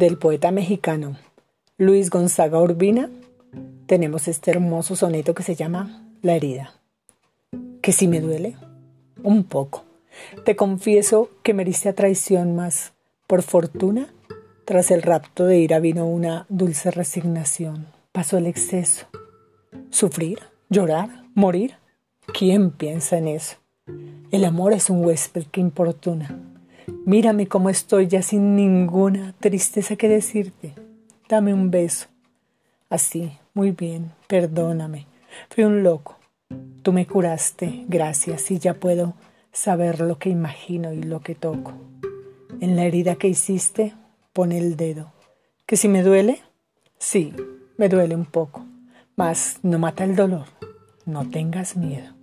del poeta mexicano Luis Gonzaga Urbina, tenemos este hermoso soneto que se llama La herida. Que si me duele, un poco. Te confieso que me a traición, más por fortuna, tras el rapto de ira vino una dulce resignación. Pasó el exceso. ¿Sufrir? ¿Llorar? ¿Morir? ¿Quién piensa en eso? El amor es un huésped que importuna. Mírame cómo estoy ya sin ninguna tristeza que decirte. Dame un beso. Así, muy bien, perdóname. Fui un loco. Tú me curaste, gracias, y ya puedo saber lo que imagino y lo que toco. En la herida que hiciste, pone el dedo. ¿Que si me duele? Sí, me duele un poco, mas no mata el dolor. No tengas miedo.